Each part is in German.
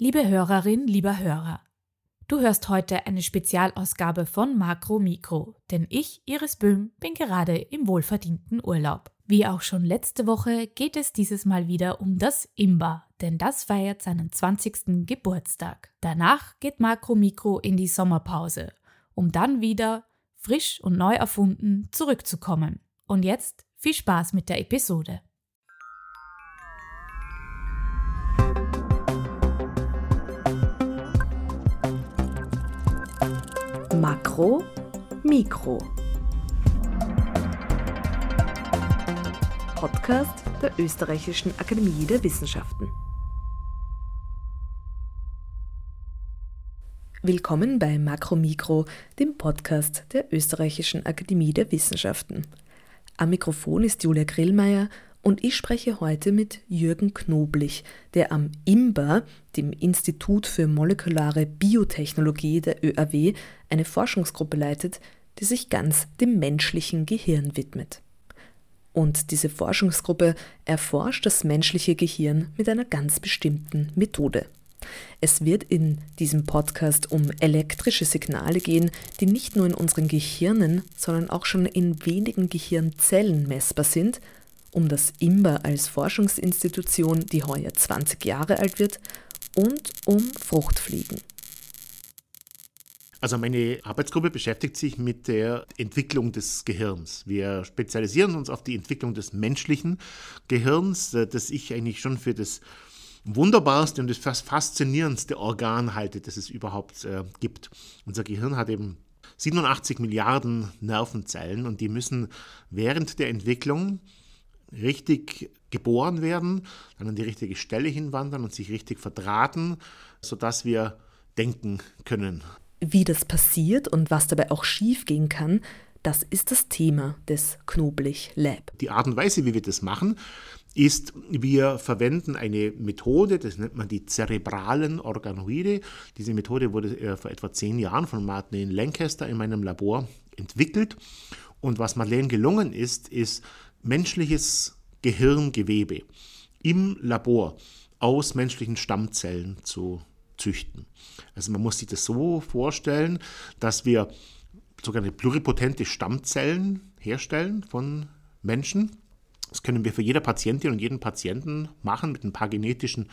Liebe Hörerin, lieber Hörer, du hörst heute eine Spezialausgabe von Makro Mikro, denn ich, Iris Böhm, bin gerade im wohlverdienten Urlaub. Wie auch schon letzte Woche geht es dieses Mal wieder um das Imba, denn das feiert seinen 20. Geburtstag. Danach geht Makro Mikro in die Sommerpause, um dann wieder frisch und neu erfunden zurückzukommen. Und jetzt viel Spaß mit der Episode. Makro, Mikro. Podcast der Österreichischen Akademie der Wissenschaften. Willkommen bei Makro Mikro, dem Podcast der Österreichischen Akademie der Wissenschaften. Am Mikrofon ist Julia Grillmeier und ich spreche heute mit Jürgen Knoblich, der am IMBA, dem Institut für molekulare Biotechnologie der ÖAW, eine Forschungsgruppe leitet, die sich ganz dem menschlichen Gehirn widmet. Und diese Forschungsgruppe erforscht das menschliche Gehirn mit einer ganz bestimmten Methode. Es wird in diesem Podcast um elektrische Signale gehen, die nicht nur in unseren Gehirnen, sondern auch schon in wenigen Gehirnzellen messbar sind, um das IMBA als Forschungsinstitution, die heuer 20 Jahre alt wird, und um Fruchtfliegen. Also meine Arbeitsgruppe beschäftigt sich mit der Entwicklung des Gehirns. Wir spezialisieren uns auf die Entwicklung des menschlichen Gehirns, äh, das ich eigentlich schon für das wunderbarste und das faszinierendste Organ halte, das es überhaupt äh, gibt. Unser Gehirn hat eben 87 Milliarden Nervenzellen und die müssen während der Entwicklung richtig geboren werden, dann an die richtige Stelle hinwandern und sich richtig verdrahten, sodass wir denken können. Wie das passiert und was dabei auch schiefgehen kann, das ist das Thema des Knoblich Lab. Die Art und Weise, wie wir das machen, ist, wir verwenden eine Methode, das nennt man die zerebralen Organoide. Diese Methode wurde äh, vor etwa zehn Jahren von Martin Lancaster in meinem Labor entwickelt. Und was Madeleine gelungen ist, ist menschliches Gehirngewebe im Labor aus menschlichen Stammzellen zu züchten. Also man muss sich das so vorstellen, dass wir sogenannte pluripotente Stammzellen herstellen von Menschen das können wir für jede Patientin und jeden Patienten machen mit ein paar genetischen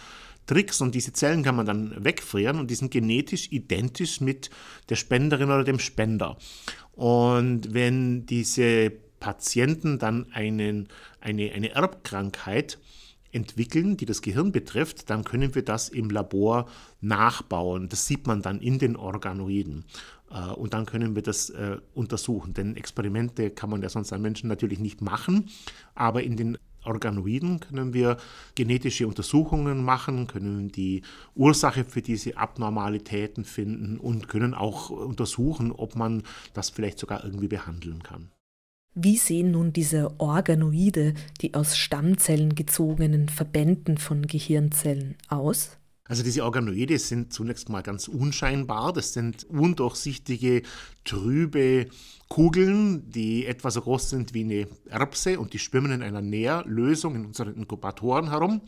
Tricks und diese Zellen kann man dann wegfrieren und die sind genetisch identisch mit der Spenderin oder dem Spender. Und wenn diese Patienten dann einen, eine, eine Erbkrankheit entwickeln, die das Gehirn betrifft, dann können wir das im Labor nachbauen. Das sieht man dann in den Organoiden. Äh, und dann können wir das äh, untersuchen. Denn Experimente kann man ja sonst an Menschen natürlich nicht machen, aber in den Organoiden können wir genetische Untersuchungen machen, können die Ursache für diese Abnormalitäten finden und können auch untersuchen, ob man das vielleicht sogar irgendwie behandeln kann. Wie sehen nun diese Organoide, die aus Stammzellen gezogenen Verbänden von Gehirnzellen aus? Also diese Organoide sind zunächst mal ganz unscheinbar. Das sind undurchsichtige, trübe Kugeln, die etwa so groß sind wie eine Erbse und die schwimmen in einer Nährlösung in unseren Inkubatoren herum.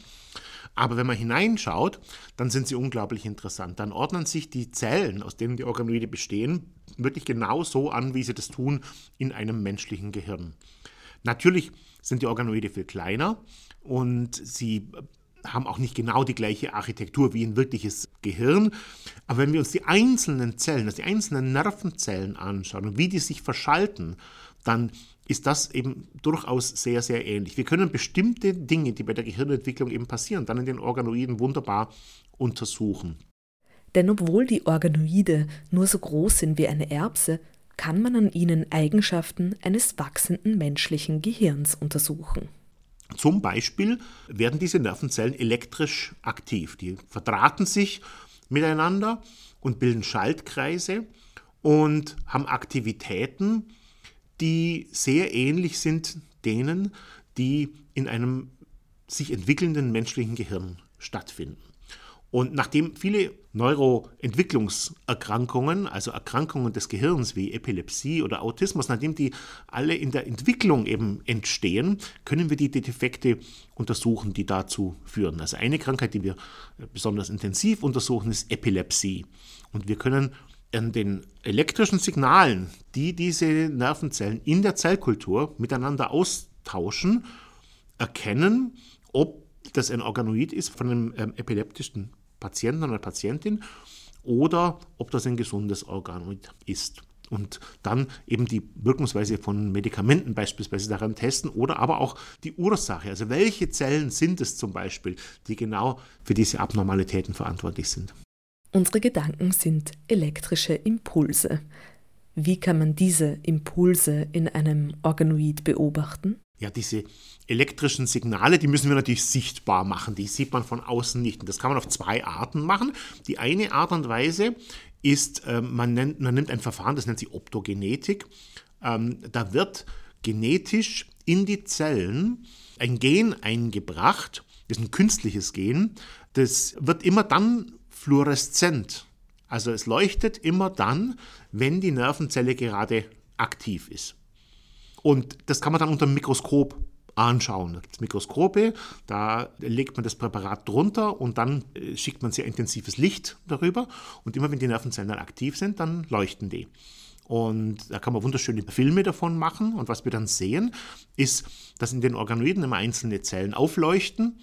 Aber wenn man hineinschaut, dann sind sie unglaublich interessant. Dann ordnen sich die Zellen, aus denen die Organoide bestehen, wirklich genau so an, wie sie das tun in einem menschlichen Gehirn. Natürlich sind die Organoide viel kleiner und sie haben auch nicht genau die gleiche Architektur wie ein wirkliches Gehirn. Aber wenn wir uns die einzelnen Zellen, also die einzelnen Nervenzellen anschauen und wie die sich verschalten, dann ist das eben durchaus sehr, sehr ähnlich. Wir können bestimmte Dinge, die bei der Gehirnentwicklung eben passieren, dann in den Organoiden wunderbar untersuchen. Denn obwohl die Organoide nur so groß sind wie eine Erbse, kann man an ihnen Eigenschaften eines wachsenden menschlichen Gehirns untersuchen. Zum Beispiel werden diese Nervenzellen elektrisch aktiv. Die verdrahten sich miteinander und bilden Schaltkreise und haben Aktivitäten, die sehr ähnlich sind denen, die in einem sich entwickelnden menschlichen Gehirn stattfinden. Und nachdem viele Neuroentwicklungserkrankungen, also Erkrankungen des Gehirns wie Epilepsie oder Autismus, nachdem die alle in der Entwicklung eben entstehen, können wir die Defekte untersuchen, die dazu führen. Also eine Krankheit, die wir besonders intensiv untersuchen, ist Epilepsie. Und wir können an den elektrischen Signalen, die diese Nervenzellen in der Zellkultur miteinander austauschen, erkennen, ob das ein Organoid ist von einem ähm, epileptischen Patienten oder Patientin oder ob das ein gesundes Organoid ist. Und dann eben die Wirkungsweise von Medikamenten beispielsweise daran testen oder aber auch die Ursache. Also welche Zellen sind es zum Beispiel, die genau für diese Abnormalitäten verantwortlich sind. Unsere Gedanken sind elektrische Impulse. Wie kann man diese Impulse in einem Organoid beobachten? Ja, diese elektrischen Signale, die müssen wir natürlich sichtbar machen. Die sieht man von außen nicht. Und das kann man auf zwei Arten machen. Die eine Art und Weise ist, äh, man, nennt, man nimmt ein Verfahren, das nennt sich Optogenetik. Ähm, da wird genetisch in die Zellen ein Gen eingebracht, das ist ein künstliches Gen, das wird immer dann fluoreszent. Also es leuchtet immer dann, wenn die Nervenzelle gerade aktiv ist. Und das kann man dann unter dem Mikroskop anschauen. Da gibt es Mikroskope, da legt man das Präparat drunter und dann äh, schickt man sehr intensives Licht darüber. Und immer wenn die Nervenzellen dann aktiv sind, dann leuchten die. Und da kann man wunderschöne Filme davon machen. Und was wir dann sehen, ist, dass in den Organoiden immer einzelne Zellen aufleuchten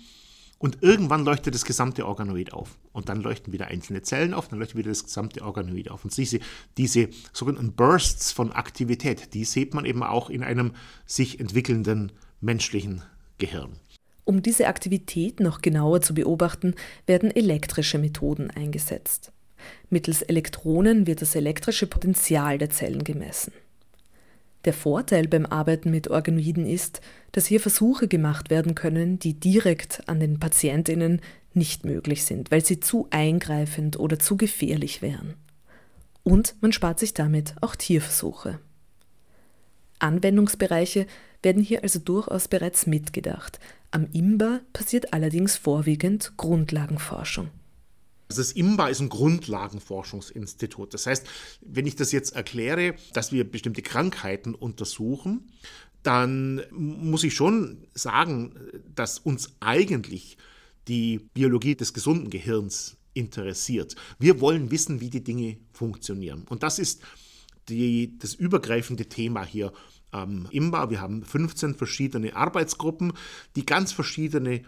und irgendwann leuchtet das gesamte Organoid auf. Und dann leuchten wieder einzelne Zellen auf, dann leuchtet wieder das gesamte Organoid auf. Und diese, diese sogenannten Bursts von Aktivität, die sieht man eben auch in einem sich entwickelnden menschlichen Gehirn. Um diese Aktivität noch genauer zu beobachten, werden elektrische Methoden eingesetzt. Mittels Elektronen wird das elektrische Potenzial der Zellen gemessen. Der Vorteil beim Arbeiten mit Organoiden ist, dass hier Versuche gemacht werden können, die direkt an den Patientinnen nicht möglich sind, weil sie zu eingreifend oder zu gefährlich wären. Und man spart sich damit auch Tierversuche. Anwendungsbereiche werden hier also durchaus bereits mitgedacht. Am IMBA passiert allerdings vorwiegend Grundlagenforschung. Also das IMBA ist ein Grundlagenforschungsinstitut. Das heißt, wenn ich das jetzt erkläre, dass wir bestimmte Krankheiten untersuchen, dann muss ich schon sagen, dass uns eigentlich die Biologie des gesunden Gehirns interessiert. Wir wollen wissen, wie die Dinge funktionieren. Und das ist die, das übergreifende Thema hier am IMBA. Wir haben 15 verschiedene Arbeitsgruppen, die ganz verschiedene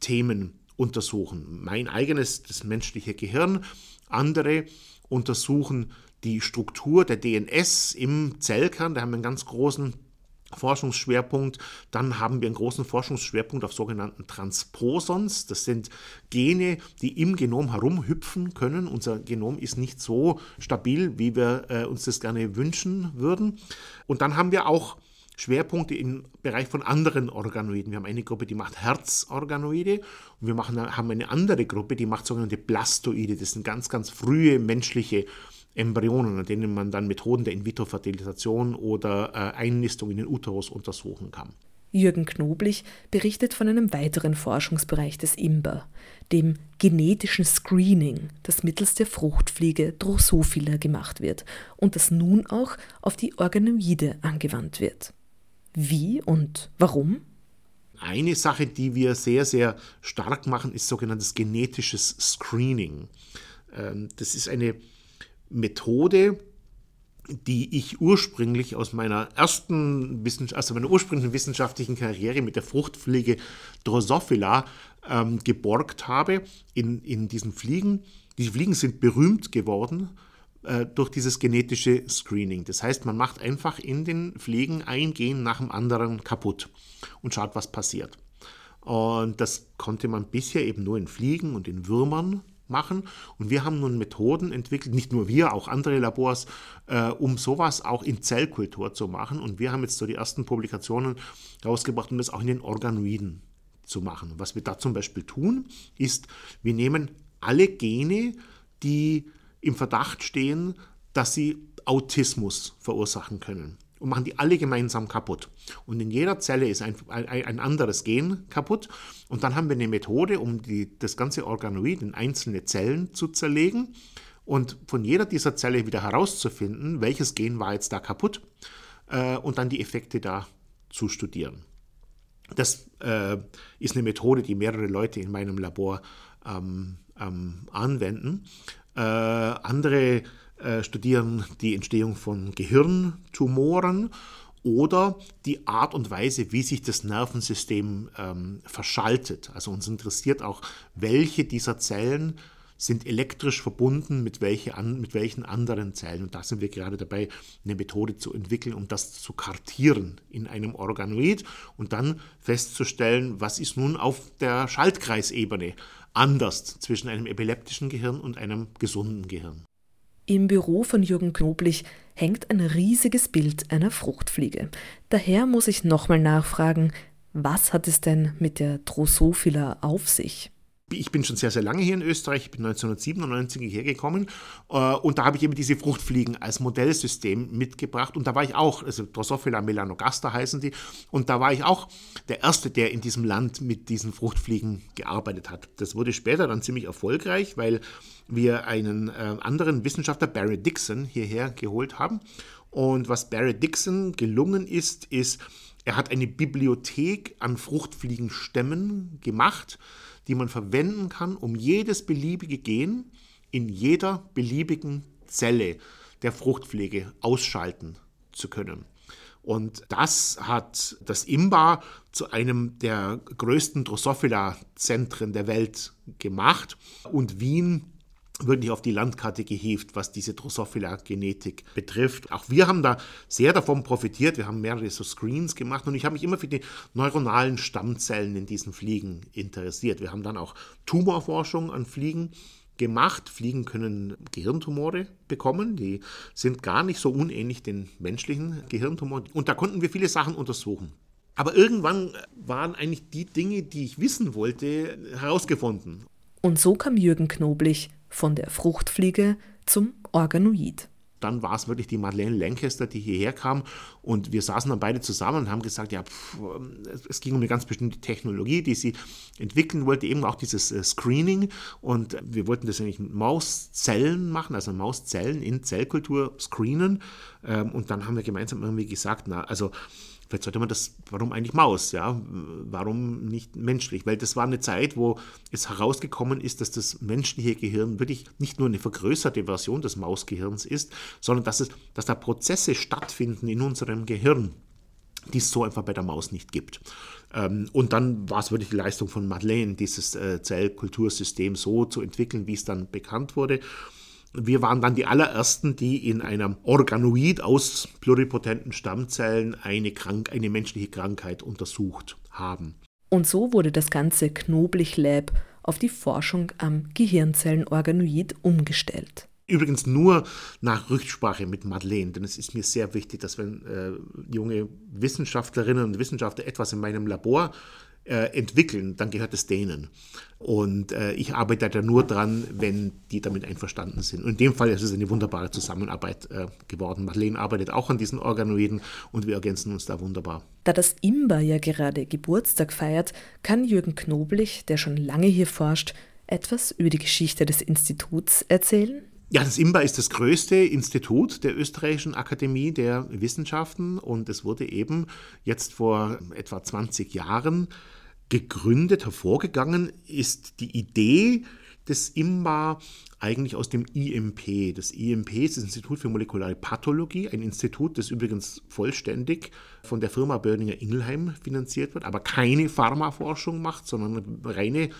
Themen untersuchen. Mein eigenes, das menschliche Gehirn. Andere untersuchen die Struktur der DNS im Zellkern. Da haben wir einen ganz großen Forschungsschwerpunkt. Dann haben wir einen großen Forschungsschwerpunkt auf sogenannten Transposons. Das sind Gene, die im Genom herumhüpfen können. Unser Genom ist nicht so stabil, wie wir äh, uns das gerne wünschen würden. Und dann haben wir auch Schwerpunkte im Bereich von anderen Organoiden. Wir haben eine Gruppe, die macht Herzorganoide und wir machen, haben eine andere Gruppe, die macht sogenannte Blastoide. Das sind ganz, ganz frühe menschliche Embryonen, an denen man dann Methoden der In-vitro-Fertilisation oder äh, Einnistung in den Uterus untersuchen kann. Jürgen Knoblich berichtet von einem weiteren Forschungsbereich des IMBA, dem genetischen Screening, das mittels der Fruchtfliege Drosophila gemacht wird und das nun auch auf die Organoide angewandt wird. Wie und warum? Eine Sache, die wir sehr, sehr stark machen, ist sogenanntes genetisches Screening. Ähm, das ist eine Methode, die ich ursprünglich aus meiner ersten also meiner ursprünglichen wissenschaftlichen Karriere mit der Fruchtfliege Drosophila ähm, geborgt habe in, in diesen Fliegen. Die Fliegen sind berühmt geworden äh, durch dieses genetische Screening. Das heißt, man macht einfach in den Pflegen ein Gen nach dem anderen kaputt und schaut, was passiert. Und das konnte man bisher eben nur in Fliegen und in Würmern machen. Und wir haben nun Methoden entwickelt, nicht nur wir, auch andere Labors, äh, um sowas auch in Zellkultur zu machen. Und wir haben jetzt so die ersten Publikationen rausgebracht, um das auch in den Organoiden zu machen. Was wir da zum Beispiel tun, ist, wir nehmen alle Gene, die im Verdacht stehen, dass sie Autismus verursachen können. und machen die alle gemeinsam kaputt. Und in jeder Zelle ist ein, ein, ein anderes Gen kaputt. Und dann haben wir eine Methode, um die, das ganze Organoid in einzelne Zellen zu zerlegen und von jeder dieser Zelle wieder herauszufinden, welches Gen war jetzt da kaputt äh, und dann die Effekte da zu studieren. Das äh, ist eine Methode, die mehrere Leute in meinem Labor ähm, ähm, anwenden. Äh, andere äh, studieren die Entstehung von Gehirntumoren oder die Art und Weise, wie sich das Nervensystem ähm, verschaltet. Also uns interessiert auch, welche dieser Zellen sind elektrisch verbunden mit, welche an, mit welchen anderen Zellen. Und da sind wir gerade dabei, eine Methode zu entwickeln, um das zu kartieren in einem Organoid und dann festzustellen, was ist nun auf der Schaltkreisebene anders zwischen einem epileptischen Gehirn und einem gesunden Gehirn. Im Büro von Jürgen Knoblich hängt ein riesiges Bild einer Fruchtfliege. Daher muss ich nochmal nachfragen, was hat es denn mit der Drosophila auf sich? Ich bin schon sehr, sehr lange hier in Österreich, ich bin 1997 hierher gekommen äh, und da habe ich eben diese Fruchtfliegen als Modellsystem mitgebracht und da war ich auch, also Drosophila melanogaster heißen die, und da war ich auch der Erste, der in diesem Land mit diesen Fruchtfliegen gearbeitet hat. Das wurde später dann ziemlich erfolgreich, weil wir einen äh, anderen Wissenschaftler, Barry Dixon, hierher geholt haben. Und was Barry Dixon gelungen ist, ist, er hat eine Bibliothek an Fruchtfliegenstämmen gemacht, die man verwenden kann, um jedes beliebige Gen in jeder beliebigen Zelle der Fruchtpflege ausschalten zu können. Und das hat das IMBA zu einem der größten Drosophila-Zentren der Welt gemacht. Und Wien wirklich auf die Landkarte gehievt, was diese Drosophila-Genetik betrifft. Auch wir haben da sehr davon profitiert. Wir haben mehrere so Screens gemacht und ich habe mich immer für die neuronalen Stammzellen in diesen Fliegen interessiert. Wir haben dann auch Tumorforschung an Fliegen gemacht. Fliegen können Gehirntumore bekommen, die sind gar nicht so unähnlich den menschlichen Gehirntumoren und da konnten wir viele Sachen untersuchen. Aber irgendwann waren eigentlich die Dinge, die ich wissen wollte, herausgefunden. Und so kam Jürgen Knoblich von der Fruchtfliege zum Organoid. Dann war es wirklich die Madeleine Lancaster, die hierher kam. Und wir saßen dann beide zusammen und haben gesagt, ja, pff, es ging um eine ganz bestimmte Technologie, die sie entwickeln wollte, eben auch dieses äh, Screening. Und wir wollten das eigentlich mit Mauszellen machen, also Mauszellen in Zellkultur screenen. Ähm, und dann haben wir gemeinsam irgendwie gesagt, na, also Vielleicht sollte man das, warum eigentlich Maus, ja? Warum nicht menschlich? Weil das war eine Zeit, wo es herausgekommen ist, dass das menschliche Gehirn wirklich nicht nur eine vergrößerte Version des Mausgehirns ist, sondern dass, es, dass da Prozesse stattfinden in unserem Gehirn, die es so einfach bei der Maus nicht gibt. Ähm, und dann war es wirklich die Leistung von Madeleine, dieses äh, Zellkultursystem so zu entwickeln, wie es dann bekannt wurde. Wir waren dann die allerersten, die in einem Organoid aus pluripotenten Stammzellen eine, Krank eine menschliche Krankheit untersucht haben. Und so wurde das ganze Knoblich Lab auf die Forschung am Gehirnzellenorganoid umgestellt. Übrigens nur nach Rücksprache mit Madeleine, denn es ist mir sehr wichtig, dass wenn äh, junge Wissenschaftlerinnen und Wissenschaftler etwas in meinem Labor entwickeln, dann gehört es denen. Und äh, ich arbeite da nur dran, wenn die damit einverstanden sind. Und in dem Fall ist es eine wunderbare Zusammenarbeit äh, geworden. Madeleine arbeitet auch an diesen Organoiden und wir ergänzen uns da wunderbar. Da das IMBA ja gerade Geburtstag feiert, kann Jürgen Knoblich, der schon lange hier forscht, etwas über die Geschichte des Instituts erzählen? Ja, das IMBA ist das größte Institut der Österreichischen Akademie der Wissenschaften und es wurde eben jetzt vor etwa 20 Jahren gegründet, hervorgegangen ist die Idee des IMBA eigentlich aus dem IMP. Das IMP ist das Institut für molekulare Pathologie, ein Institut, das übrigens vollständig von der Firma Börninger Ingelheim finanziert wird, aber keine Pharmaforschung macht, sondern reine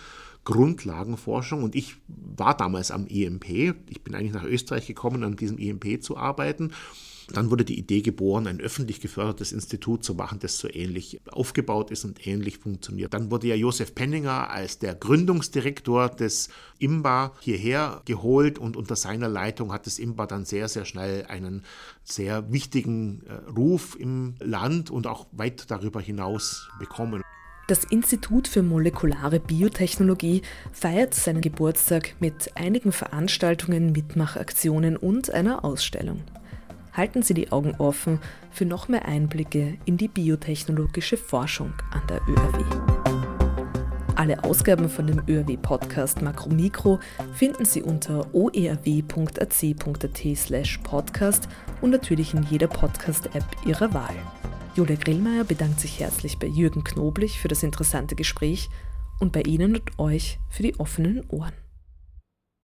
Grundlagenforschung und ich war damals am EMP. Ich bin eigentlich nach Österreich gekommen, an diesem EMP zu arbeiten. Dann wurde die Idee geboren, ein öffentlich gefördertes Institut zu machen, das so ähnlich aufgebaut ist und ähnlich funktioniert. Dann wurde ja Josef Penninger als der Gründungsdirektor des IMBA hierher geholt und unter seiner Leitung hat das IMBA dann sehr, sehr schnell einen sehr wichtigen äh, Ruf im Land und auch weit darüber hinaus bekommen. Das Institut für molekulare Biotechnologie feiert seinen Geburtstag mit einigen Veranstaltungen, Mitmachaktionen und einer Ausstellung. halten Sie die Augen offen für noch mehr Einblicke in die biotechnologische Forschung an der ÖRW. Alle Ausgaben von dem ÖRW-Podcast Makromikro finden Sie unter oerw.ac.at podcast und natürlich in jeder Podcast-App Ihrer Wahl. Julia Grillmeier bedankt sich herzlich bei Jürgen Knoblich für das interessante Gespräch und bei Ihnen und euch für die offenen Ohren.